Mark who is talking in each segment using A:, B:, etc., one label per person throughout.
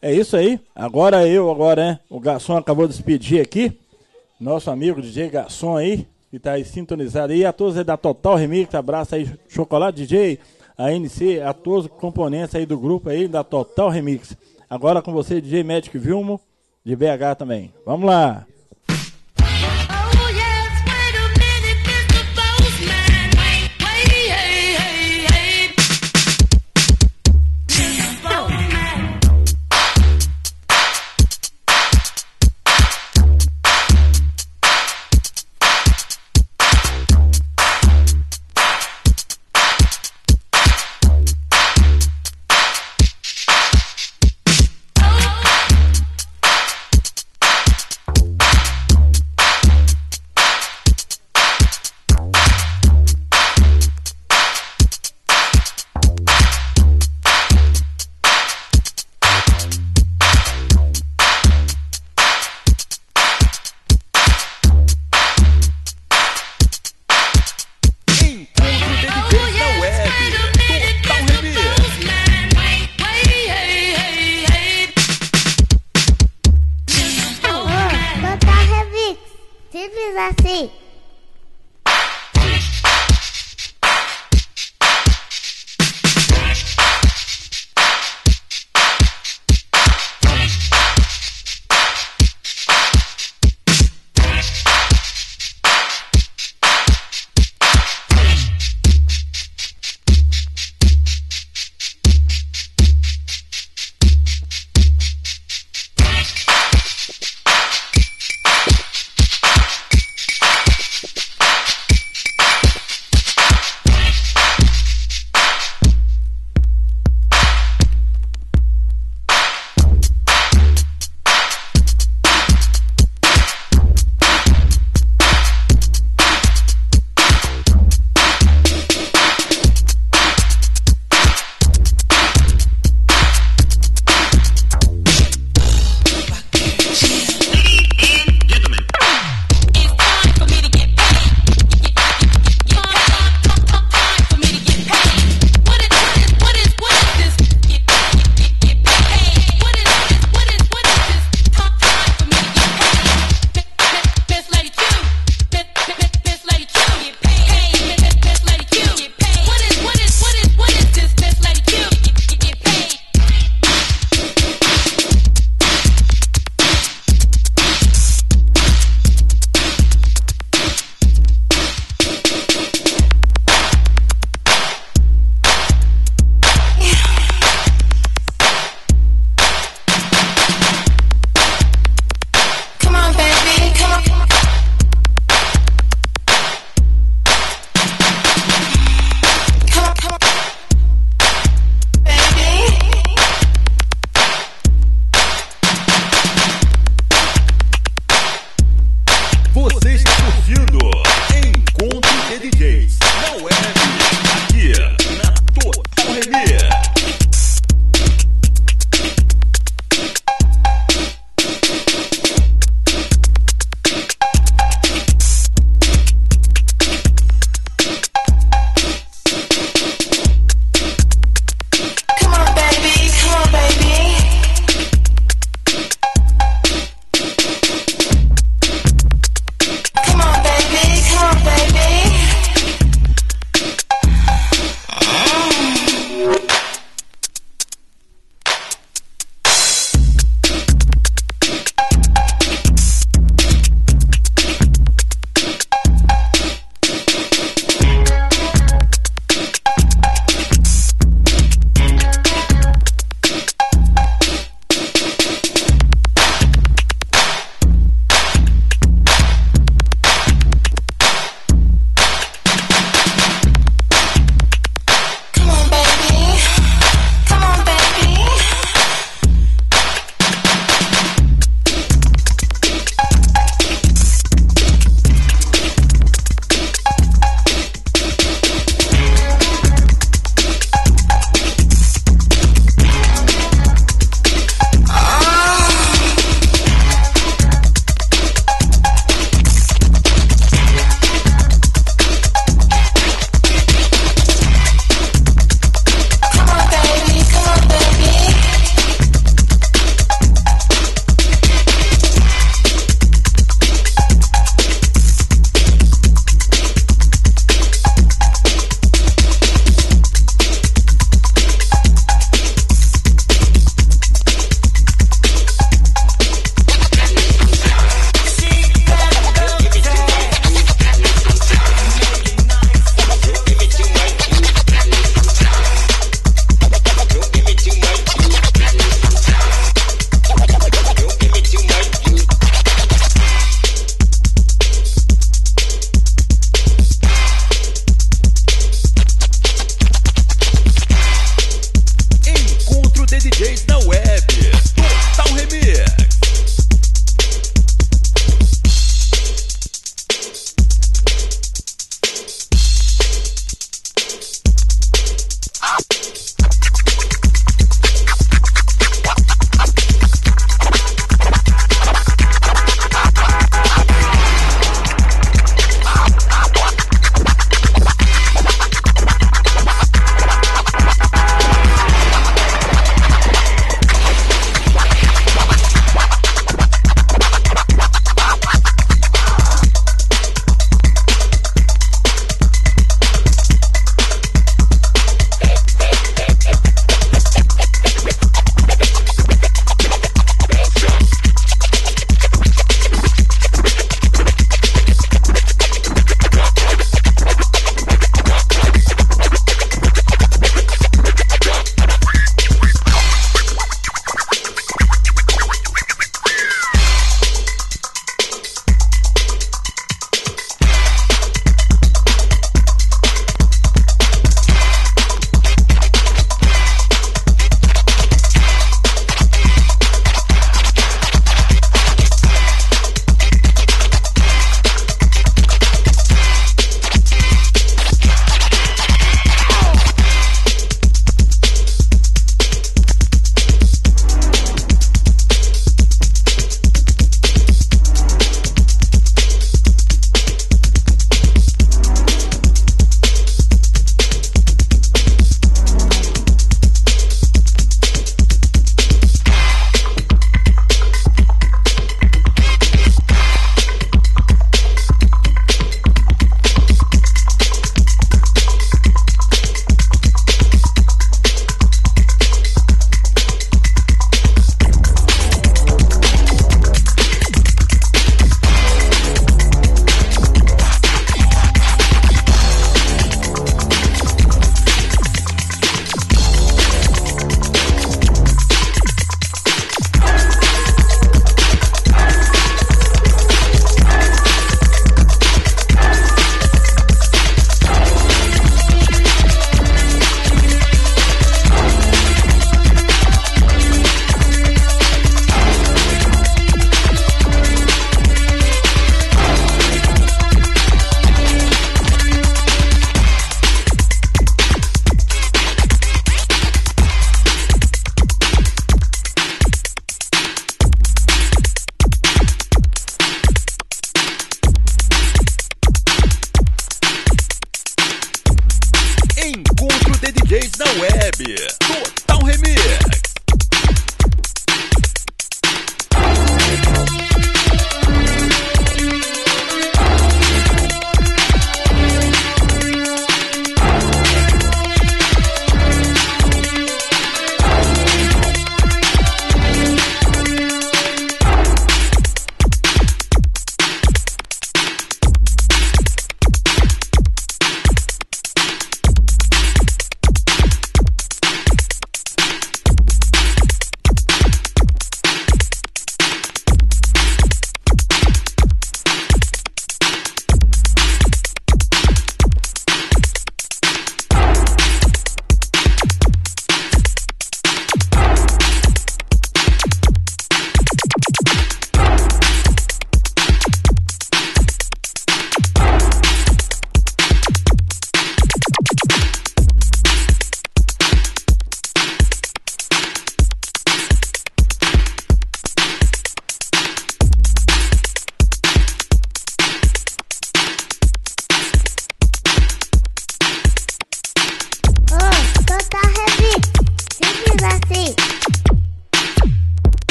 A: É isso aí. Agora eu, agora, né? O garçom acabou de se aqui. Nosso amigo DJ Garçom aí, que tá aí sintonizado aí. A todos aí da Total Remix, abraço aí, Chocolate DJ, a NC, a todos os componentes aí do grupo aí da Total Remix. Agora com você, DJ Magic Vilmo, de BH também. Vamos lá.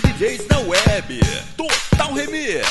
B: DJs na web. Total Remix.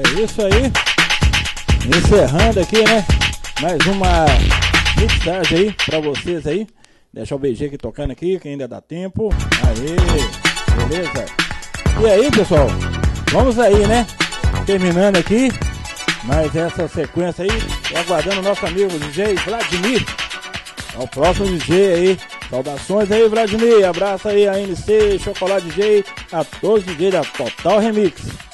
A: É isso aí. Encerrando aqui, né? Mais uma mixagem aí pra vocês aí. Deixar o BG aqui tocando aqui, que ainda dá tempo. Aê, beleza? E aí, pessoal? Vamos aí, né? Terminando aqui. Mais essa sequência aí. Aguardando o nosso amigo DJ Vladimir. É o próximo DJ aí. Saudações aí, Vladimir. Abraço aí a NC, Chocolate DJ, a todos os DJ da Total Remix.